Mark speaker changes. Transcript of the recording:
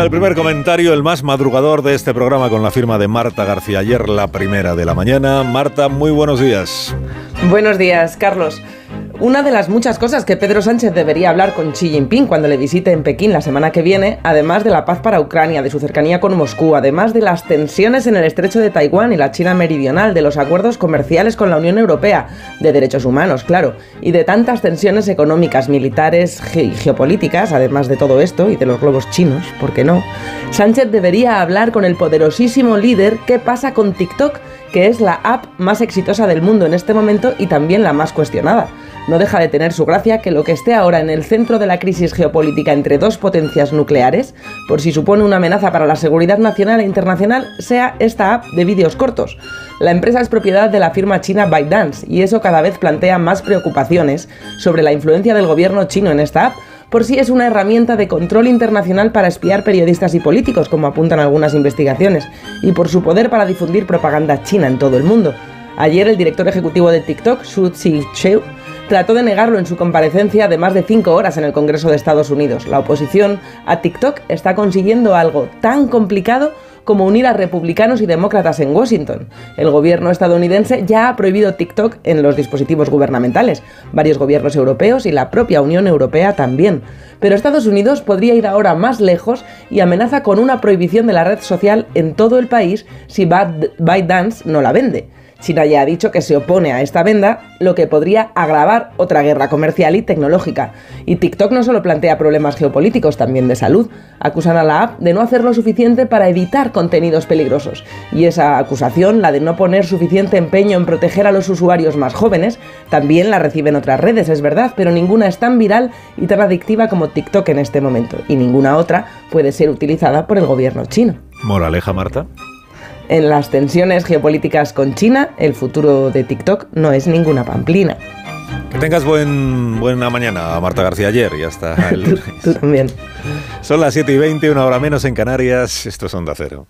Speaker 1: el primer comentario, el más madrugador de este programa con la firma de Marta García. Ayer la primera de la mañana. Marta, muy buenos días.
Speaker 2: Buenos días, Carlos. Una de las muchas cosas que Pedro Sánchez debería hablar con Xi Jinping cuando le visite en Pekín la semana que viene, además de la paz para Ucrania, de su cercanía con Moscú, además de las tensiones en el estrecho de Taiwán y la China meridional, de los acuerdos comerciales con la Unión Europea, de derechos humanos, claro, y de tantas tensiones económicas, militares y geopolíticas, además de todo esto y de los globos chinos, ¿por qué no? Sánchez debería hablar con el poderosísimo líder qué pasa con TikTok, que es la app más exitosa del mundo en este momento y también la más cuestionada no deja de tener su gracia que lo que esté ahora en el centro de la crisis geopolítica entre dos potencias nucleares, por si supone una amenaza para la seguridad nacional e internacional, sea esta app de vídeos cortos. La empresa es propiedad de la firma china ByteDance y eso cada vez plantea más preocupaciones sobre la influencia del gobierno chino en esta app, por si es una herramienta de control internacional para espiar periodistas y políticos, como apuntan algunas investigaciones, y por su poder para difundir propaganda china en todo el mundo. Ayer el director ejecutivo de TikTok, Su Zhi-Cheu, trató de negarlo en su comparecencia de más de cinco horas en el Congreso de Estados Unidos. La oposición a TikTok está consiguiendo algo tan complicado como unir a republicanos y demócratas en Washington. El gobierno estadounidense ya ha prohibido TikTok en los dispositivos gubernamentales, varios gobiernos europeos y la propia Unión Europea también. Pero Estados Unidos podría ir ahora más lejos y amenaza con una prohibición de la red social en todo el país si ByteDance no la vende. China ya ha dicho que se opone a esta venda, lo que podría agravar otra guerra comercial y tecnológica. Y TikTok no solo plantea problemas geopolíticos, también de salud. Acusan a la app de no hacer lo suficiente para evitar contenidos peligrosos. Y esa acusación, la de no poner suficiente empeño en proteger a los usuarios más jóvenes, también la reciben otras redes, es verdad, pero ninguna es tan viral y tan adictiva como TikTok en este momento. Y ninguna otra puede ser utilizada por el gobierno chino.
Speaker 1: Moraleja, Marta
Speaker 2: en las tensiones geopolíticas con China, el futuro de TikTok no es ninguna pamplina.
Speaker 1: Que tengas buen, buena mañana, Marta García ayer y hasta el
Speaker 2: tú, tú también.
Speaker 1: Son las 7 y 20, una hora menos en Canarias. Esto es Onda Cero.